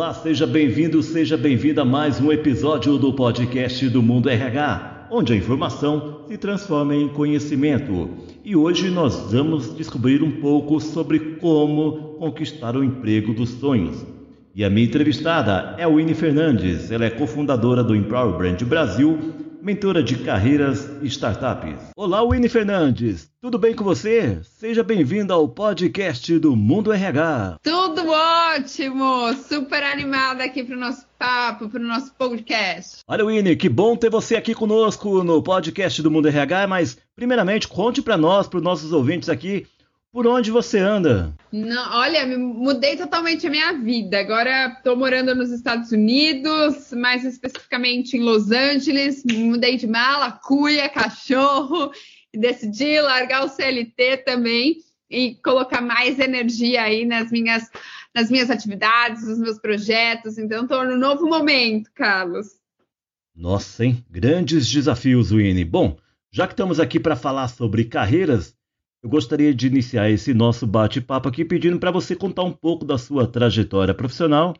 Olá, seja bem-vindo, seja bem-vinda a mais um episódio do podcast do Mundo RH, onde a informação se transforma em conhecimento. E hoje nós vamos descobrir um pouco sobre como conquistar o emprego dos sonhos. E a minha entrevistada é Winnie Fernandes, ela é cofundadora do Empower Brand Brasil mentora de carreiras e startups. Olá, Winnie Fernandes, tudo bem com você? Seja bem-vinda ao podcast do Mundo RH. Tudo ótimo, super animada aqui para o nosso papo, para o nosso podcast. Olha, Winnie, que bom ter você aqui conosco no podcast do Mundo RH, mas primeiramente conte para nós, para os nossos ouvintes aqui, por onde você anda? Não, olha, mudei totalmente a minha vida. Agora estou morando nos Estados Unidos, mais especificamente em Los Angeles. Mudei de mala, cuia, cachorro e decidi largar o CLT também e colocar mais energia aí nas minhas, nas minhas atividades, nos meus projetos. Então estou no novo momento, Carlos. Nossa, hein? Grandes desafios, Winnie. Bom, já que estamos aqui para falar sobre carreiras, eu gostaria de iniciar esse nosso bate-papo aqui pedindo para você contar um pouco da sua trajetória profissional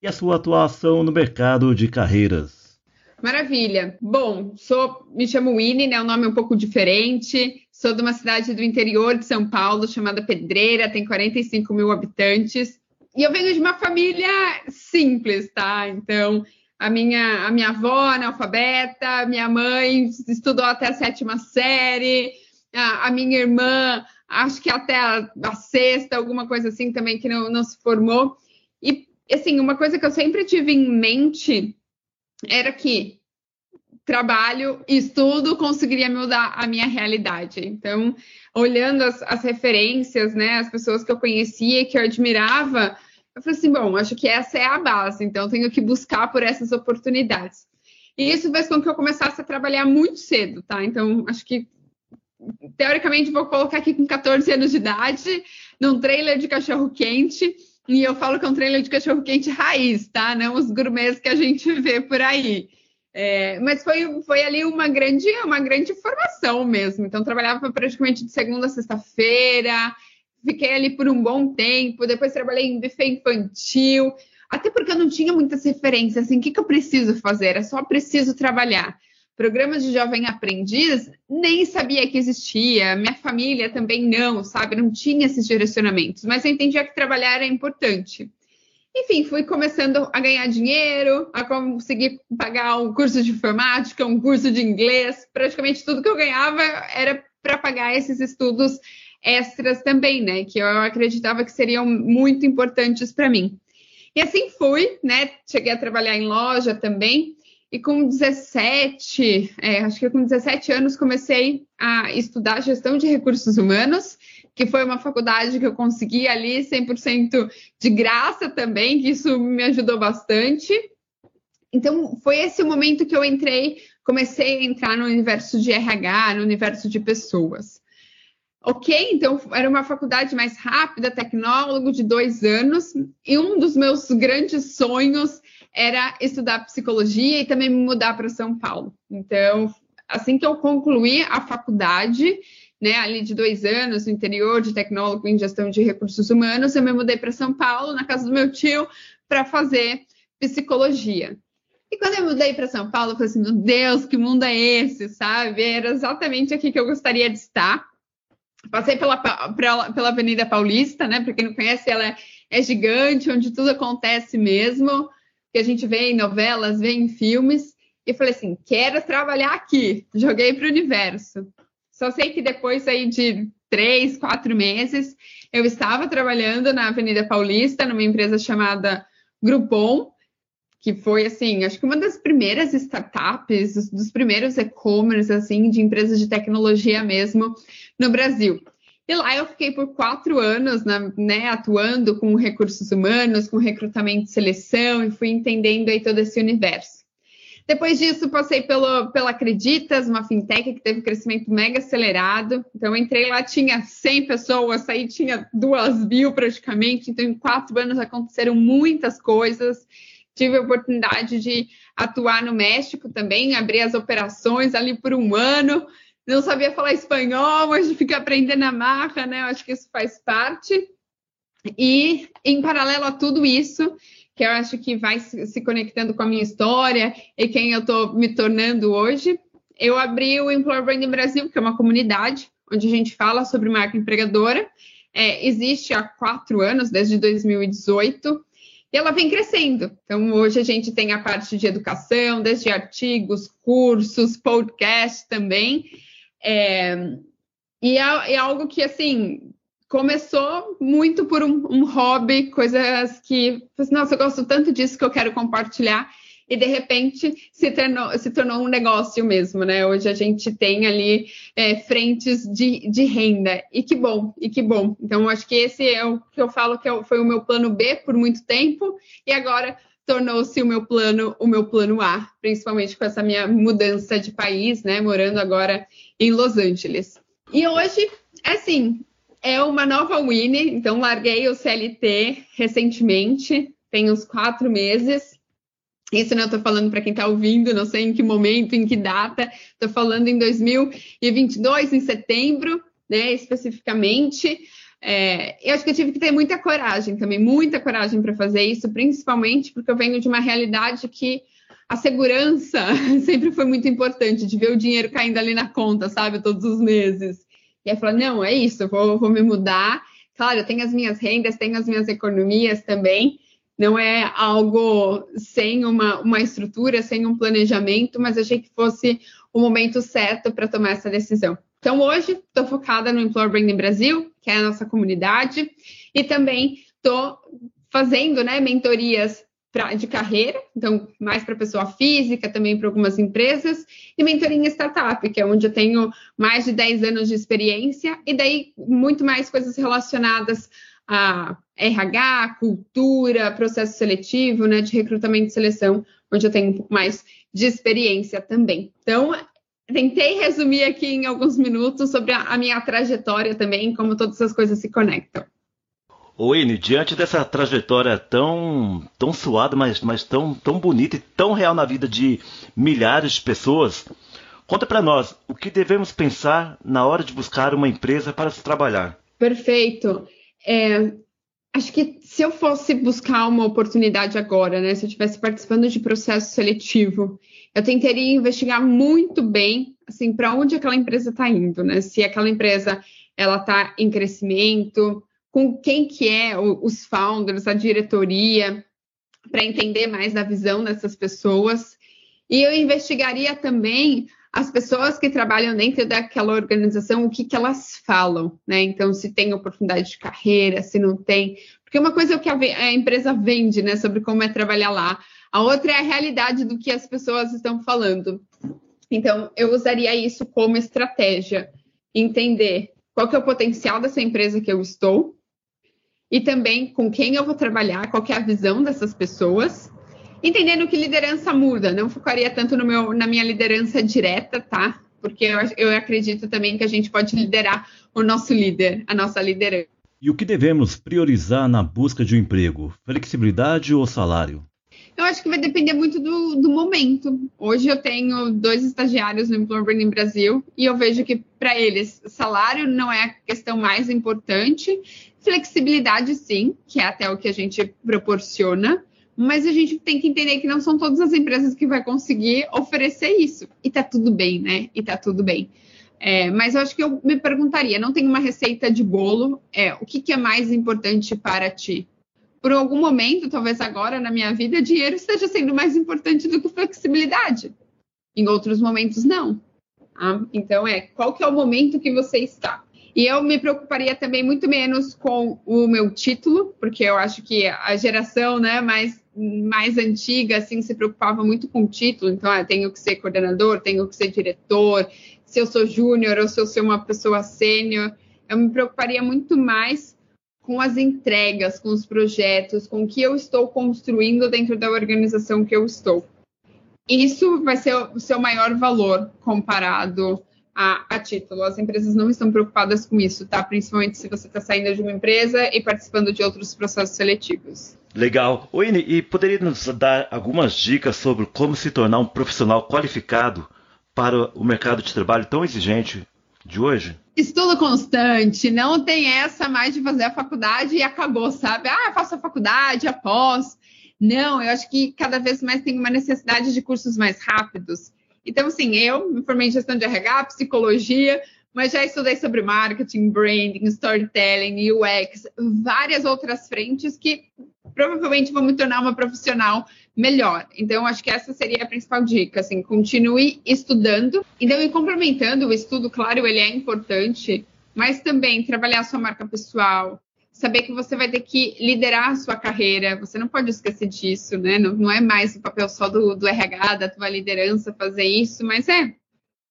e a sua atuação no mercado de carreiras. Maravilha. Bom, sou, me chamo Winnie, né? Um nome um pouco diferente. Sou de uma cidade do interior de São Paulo chamada Pedreira, tem 45 mil habitantes. E eu venho de uma família simples, tá? Então, a minha, a minha avó analfabeta, minha mãe estudou até a sétima série, a, a minha irmã, acho que até a, a, sexta, alguma coisa assim também, que não, não se formou. E, assim, uma coisa que eu sempre tive em mente era que trabalho e estudo conseguiria mudar a minha realidade. Então, olhando as, as referências, né, as pessoas que eu conhecia, que eu admirava, eu falei assim, bom, acho que essa é a base, então tenho que buscar por essas oportunidades. E isso fez com que eu começasse a trabalhar muito cedo, tá? Então, acho que teoricamente, vou colocar aqui com 14 anos de idade, num trailer de cachorro-quente. E eu falo que é um trailer de cachorro-quente raiz, tá? Não os gourmets que a gente vê por aí. É, mas foi, foi ali uma grande, uma grande formação mesmo. Então, trabalhava praticamente de segunda a sexta-feira, fiquei ali por um bom tempo, depois trabalhei em buffet infantil, até porque eu não tinha muitas referências, assim, o que, que eu preciso fazer? É só preciso trabalhar programas de jovem aprendiz, nem sabia que existia, minha família também não, sabe? Não tinha esses direcionamentos, mas eu entendia que trabalhar era importante. Enfim, fui começando a ganhar dinheiro, a conseguir pagar um curso de informática, um curso de inglês, praticamente tudo que eu ganhava era para pagar esses estudos extras também, né? Que eu acreditava que seriam muito importantes para mim. E assim fui, né? Cheguei a trabalhar em loja também. E com 17, é, acho que com 17 anos, comecei a estudar gestão de recursos humanos, que foi uma faculdade que eu consegui ali 100% de graça também, que isso me ajudou bastante. Então, foi esse o momento que eu entrei, comecei a entrar no universo de RH, no universo de pessoas. Ok, então era uma faculdade mais rápida, tecnólogo, de dois anos, e um dos meus grandes sonhos era estudar psicologia e também me mudar para São Paulo. Então, assim que eu concluí a faculdade, né, ali de dois anos, no interior de tecnólogo em gestão de recursos humanos, eu me mudei para São Paulo, na casa do meu tio, para fazer psicologia. E quando eu mudei para São Paulo, eu falei assim: meu Deus, que mundo é esse, sabe? Era exatamente aqui que eu gostaria de estar. Passei pela, pela, pela Avenida Paulista, né? Para quem não conhece, ela é, é gigante, onde tudo acontece mesmo que a gente vê em novelas, vê em filmes, e falei assim: quero trabalhar aqui. Joguei para o universo. Só sei que depois aí de três, quatro meses, eu estava trabalhando na Avenida Paulista, numa empresa chamada Groupon, que foi assim, acho que uma das primeiras startups, dos, primeiros e-commerce assim de empresas de tecnologia mesmo no Brasil. E lá eu fiquei por quatro anos, na, né, atuando com recursos humanos, com recrutamento e seleção, e fui entendendo aí todo esse universo. Depois disso, passei pelo, pela Acreditas, uma fintech que teve um crescimento mega acelerado. Então, entrei lá, tinha 100 pessoas, saí tinha duas mil praticamente. Então, em quatro anos aconteceram muitas coisas. Tive a oportunidade de atuar no México também, abrir as operações ali por um ano não sabia falar espanhol, mas fica aprendendo a marca, né? Eu acho que isso faz parte. E, em paralelo a tudo isso, que eu acho que vai se conectando com a minha história e quem eu estou me tornando hoje. Eu abri o Employer Branding Brasil, que é uma comunidade onde a gente fala sobre marca empregadora. É, existe há quatro anos, desde 2018, e ela vem crescendo. Então, hoje a gente tem a parte de educação, desde artigos, cursos, podcast também. É, e é, é, algo que, assim, começou muito por um, um hobby, coisas que, assim, nossa, eu gosto tanto disso que eu quero compartilhar. E de repente se tornou, se tornou um negócio mesmo, né? Hoje a gente tem ali é, frentes de, de renda. E que bom, e que bom. Então, acho que esse é o que eu falo que é foi o meu plano B por muito tempo, e agora tornou-se o meu plano, o meu plano A, principalmente com essa minha mudança de país, né? Morando agora em Los Angeles. E hoje, assim, é uma nova Winnie, então larguei o CLT recentemente, tem uns quatro meses. Isso não estou falando para quem está ouvindo, não sei em que momento, em que data, estou falando em 2022, em setembro, né, especificamente. É, eu acho que eu tive que ter muita coragem também, muita coragem para fazer isso, principalmente porque eu venho de uma realidade que a segurança sempre foi muito importante, de ver o dinheiro caindo ali na conta, sabe, todos os meses. E aí falar, não, é isso, vou, vou me mudar. Claro, eu tenho as minhas rendas, tenho as minhas economias também. Não é algo sem uma, uma estrutura, sem um planejamento, mas achei que fosse o momento certo para tomar essa decisão. Então, hoje, estou focada no Employer Branding Brasil, que é a nossa comunidade, e também estou fazendo né, mentorias pra, de carreira, então mais para pessoa física, também para algumas empresas, e mentoria em startup, que é onde eu tenho mais de 10 anos de experiência, e daí muito mais coisas relacionadas a RH, cultura, processo seletivo, né, de recrutamento e seleção, onde eu tenho um pouco mais de experiência também. Então, tentei resumir aqui em alguns minutos sobre a, minha trajetória também, como todas essas coisas se conectam. Wayne, diante dessa trajetória tão, tão suada, mas, mas tão, tão bonita e tão real na vida de milhares de pessoas, conta para nós o que devemos pensar na hora de buscar uma empresa para se trabalhar. Perfeito. É, acho que se eu fosse buscar uma oportunidade agora, né, se eu estivesse participando de processo seletivo, eu tentaria investigar muito bem, assim, para onde aquela empresa está indo, né? Se aquela empresa ela está em crescimento, com quem que é os founders, a diretoria, para entender mais da visão dessas pessoas. E eu investigaria também as pessoas que trabalham dentro daquela organização, o que, que elas falam, né? Então, se tem oportunidade de carreira, se não tem. Porque uma coisa é o que a, empresa vende, né, sobre como é trabalhar lá. A outra é a realidade do que as pessoas estão falando. Então, eu usaria isso como estratégia. Entender qual que é o potencial dessa empresa que eu estou, e também com quem eu vou trabalhar, qual é a visão dessas pessoas, entendendo que liderança muda, não focaria tanto no meu, na minha liderança direta, tá? Porque eu, eu acredito também que a gente pode liderar o nosso líder, a nossa liderança. E o que devemos priorizar na busca de um emprego? Flexibilidade ou salário? Eu acho que vai depender muito do, do momento. Hoje eu tenho dois estagiários no Branding Brasil e eu vejo que para eles salário não é a questão mais importante, Flexibilidade, sim, que é até o que a gente proporciona, mas a gente tem que entender que não são todas as empresas que vai conseguir oferecer isso. E tá tudo bem, né? E tá tudo bem. É, mas eu acho que eu me perguntaria, não tem uma receita de bolo, é, o que, que é mais importante para ti? Por algum momento, talvez agora na minha vida, dinheiro esteja sendo mais importante do que flexibilidade. Em outros momentos, não. Ah, então, é qual que é o momento que você está? E eu me preocuparia também muito menos com o meu título, porque eu acho que a geração né, mais, mais antiga assim, se preocupava muito com o título. Então, ah, tenho que ser coordenador, tenho que ser diretor, se eu sou júnior ou se eu sou uma pessoa sênior. Eu me preocuparia muito mais com as entregas, com os projetos, com o que eu estou construindo dentro da organização que eu estou. Isso vai ser o seu maior valor comparado a, a, título. As empresas não estão preocupadas com isso, tá? Principalmente se você está saindo de uma empresa e participando de outros processos seletivos. Legal. Wayne, e poderia nos dar algumas dicas sobre como se tornar um profissional qualificado para o mercado de trabalho tão exigente de hoje? Estudo constante, não tem essa mais de fazer a faculdade e acabou, sabe? Ah, faço a faculdade após. Não, eu acho que cada vez mais tem uma necessidade de cursos mais rápidos. Então, assim, eu me formei em gestão de RH, psicologia, mas já estudei sobre marketing, branding, storytelling, UX, várias outras frentes que provavelmente vão me tornar uma profissional melhor. Então, acho que essa seria a principal dica, assim, continue estudando. Então, e complementando o estudo, claro, ele é importante, mas também trabalhar a sua marca pessoal, saber que você vai ter que liderar a sua carreira, você não pode esquecer disso, né? Não, não é mais o papel só do, do RH, da tua liderança fazer isso, mas é o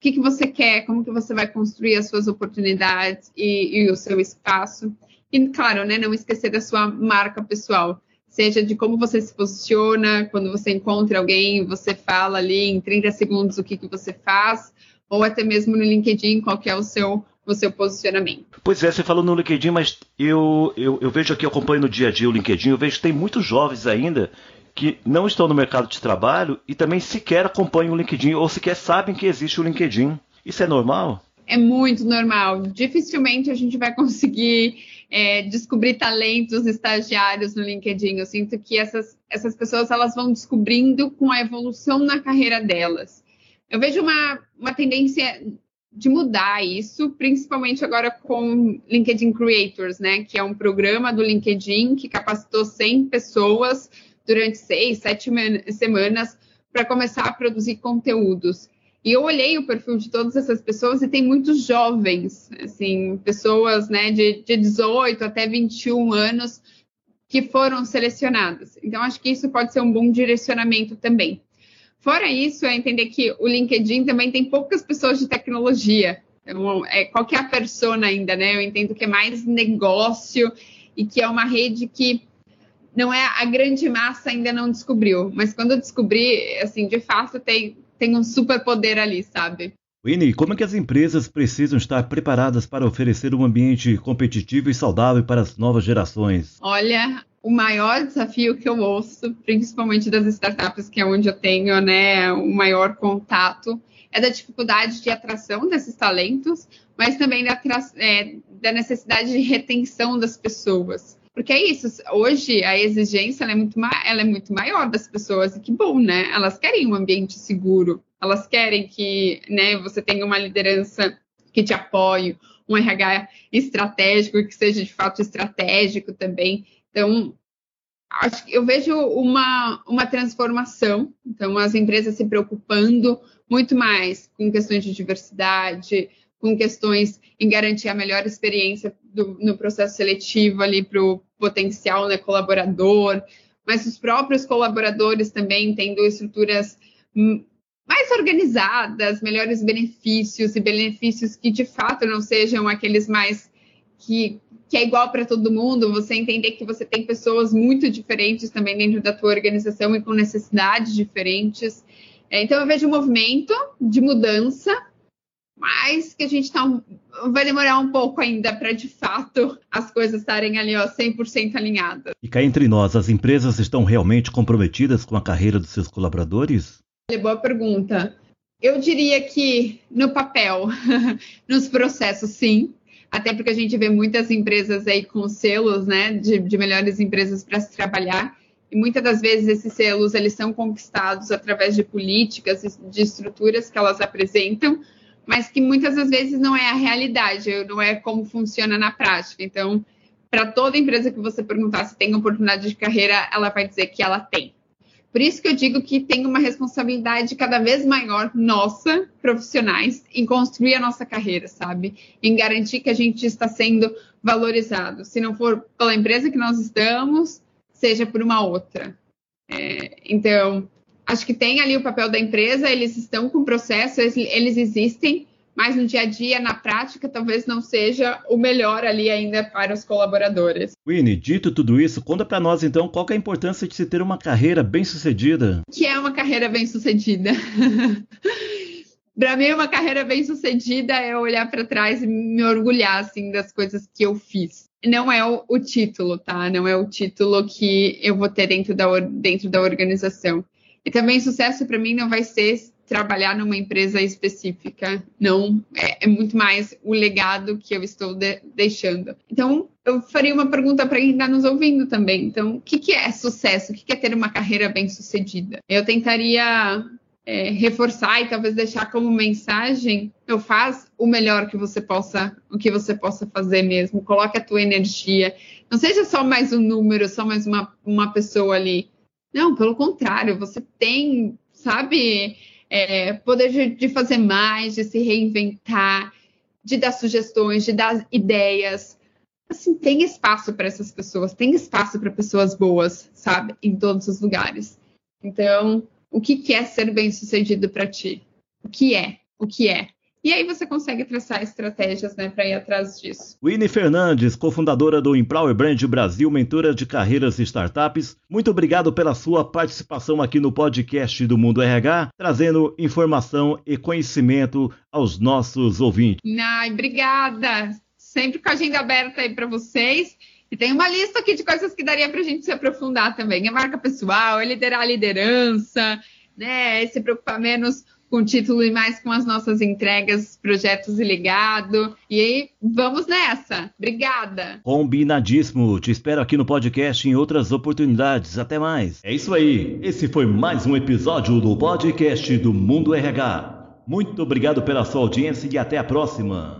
que, que você quer, como que você vai construir as suas oportunidades e, e o seu espaço. E, claro, né, não esquecer da sua marca pessoal, seja de como você se posiciona, quando você encontra alguém, você fala ali em 30 segundos o que, que você faz, ou até mesmo no LinkedIn, qual que é o seu o seu posicionamento. Pois é, você falou no LinkedIn, mas eu, eu, eu vejo aqui, eu acompanho no dia a dia o LinkedIn, eu vejo que tem muitos jovens ainda que não estão no mercado de trabalho e também sequer acompanham o LinkedIn ou sequer sabem que existe o LinkedIn. Isso é normal? É muito normal. Dificilmente a gente vai conseguir é, descobrir talentos estagiários no LinkedIn. Eu sinto que essas, essas pessoas elas vão descobrindo com a evolução na carreira delas. Eu vejo uma, uma tendência de mudar isso, principalmente agora com LinkedIn Creators, né? Que é um programa do LinkedIn que capacitou 100 pessoas durante seis, sete semanas para começar a produzir conteúdos. E eu olhei o perfil de todas essas pessoas e tem muitos jovens, assim, pessoas né, de, de 18 até 21 anos que foram selecionadas. Então, acho que isso pode ser um bom direcionamento também. Fora isso, é entender que o LinkedIn também tem poucas pessoas de tecnologia. Então, é, qual que é persona ainda, né? Eu entendo que é mais negócio e que é uma rede que não é a grande massa ainda não descobriu. Mas quando eu descobri, assim, de fato tem, tem um super poder ali, sabe? Winnie, como é que as empresas precisam estar preparadas para oferecer um ambiente competitivo e saudável para as novas gerações? Olha, o maior desafio que eu ouço, principalmente das startups, que é onde eu tenho né, o maior contato, é da dificuldade de atração desses talentos, mas também da, é, da necessidade de retenção das pessoas. Porque é isso, hoje a exigência é, muito ela é muito maior das pessoas, e que bom, né? Elas querem um ambiente seguro, elas querem que né, você tenha uma liderança que te apoie, um RH estratégico, que seja de fato estratégico também. Então, acho que eu vejo uma, uma transformação. Então, as empresas se preocupando muito mais com questões de diversidade, com questões em garantir a melhor experiência do, no processo seletivo ali para o potencial né, colaborador, mas os próprios colaboradores também tendo estruturas mais organizadas, melhores benefícios e benefícios que de fato não sejam aqueles mais que que é igual para todo mundo, você entender que você tem pessoas muito diferentes também dentro da tua organização e com necessidades diferentes. É, então eu vejo um movimento de mudança, mas que a gente tá, vai demorar um pouco ainda para de fato as coisas estarem ali ó, 100% alinhadas. E cá entre nós, as empresas estão realmente comprometidas com a carreira dos seus colaboradores? Boa pergunta. Eu diria que no papel, nos processos, sim até porque a gente vê muitas empresas aí com selos, né, de, de melhores empresas para se trabalhar, e muitas das vezes esses selos eles são conquistados através de políticas, de estruturas que elas apresentam, mas que muitas das vezes não é a realidade, não é como funciona na prática. Então, para toda empresa que você perguntar se tem oportunidade de carreira, ela vai dizer que ela tem. Por isso que eu digo que tem uma responsabilidade cada vez maior nossa, profissionais, em construir a nossa carreira, sabe? Em garantir que a gente está sendo valorizado. Se não for pela empresa que nós estamos, seja por uma outra. É, então, acho que tem ali o papel da empresa, eles estão com processo, eles, eles existem, mas no dia a dia, na prática, talvez não seja o melhor ali ainda para os colaboradores. Winnie, dito tudo isso, conta para nós então qual é a importância de se ter uma carreira bem sucedida. O que é uma carreira bem sucedida? para mim, uma carreira bem sucedida é olhar para trás e me orgulhar assim das coisas que eu fiz. Não é o, o título, tá? Não é o título que eu vou ter dentro da, dentro da organização. E também sucesso para mim não vai ser trabalhar numa empresa específica. Não, é, é muito mais o legado que eu estou de, deixando. Então, eu faria uma pergunta para quem está nos ouvindo também. Então, o que, que é sucesso? O que, que é ter uma carreira bem sucedida? Eu tentaria é, reforçar e talvez deixar como mensagem, eu faz o melhor que você possa, o que você possa fazer mesmo. Coloque a tua energia. Não seja só mais um número, só mais uma, uma pessoa ali. Não, pelo contrário, você tem, sabe, é, poder de, de fazer mais, de se reinventar, de dar sugestões, de dar ideias. Assim, tem espaço para essas pessoas, tem espaço para pessoas boas, sabe, em todos os lugares. Então, o que, que é ser bem-sucedido para ti? O que é? O que é? E aí você consegue traçar estratégias né, para ir atrás disso. Winnie Fernandes, cofundadora do Empower Brand Brasil, mentora de carreiras e startups, muito obrigado pela sua participação aqui no podcast do Mundo RH, trazendo informação e conhecimento aos nossos ouvintes. Ai, obrigada! Sempre com a agenda aberta aí para vocês. E tem uma lista aqui de coisas que daria para a gente se aprofundar também. É marca pessoal, é liderar a liderança, né? É se preocupar menos com o título e mais com as nossas entregas, projetos e ligado. E aí, vamos nessa. Obrigada. Combinadíssimo. Te espero aqui no podcast em outras oportunidades. Até mais. É isso aí. Esse foi mais um episódio do podcast do Mundo RH. Muito obrigado pela sua audiência e até a próxima.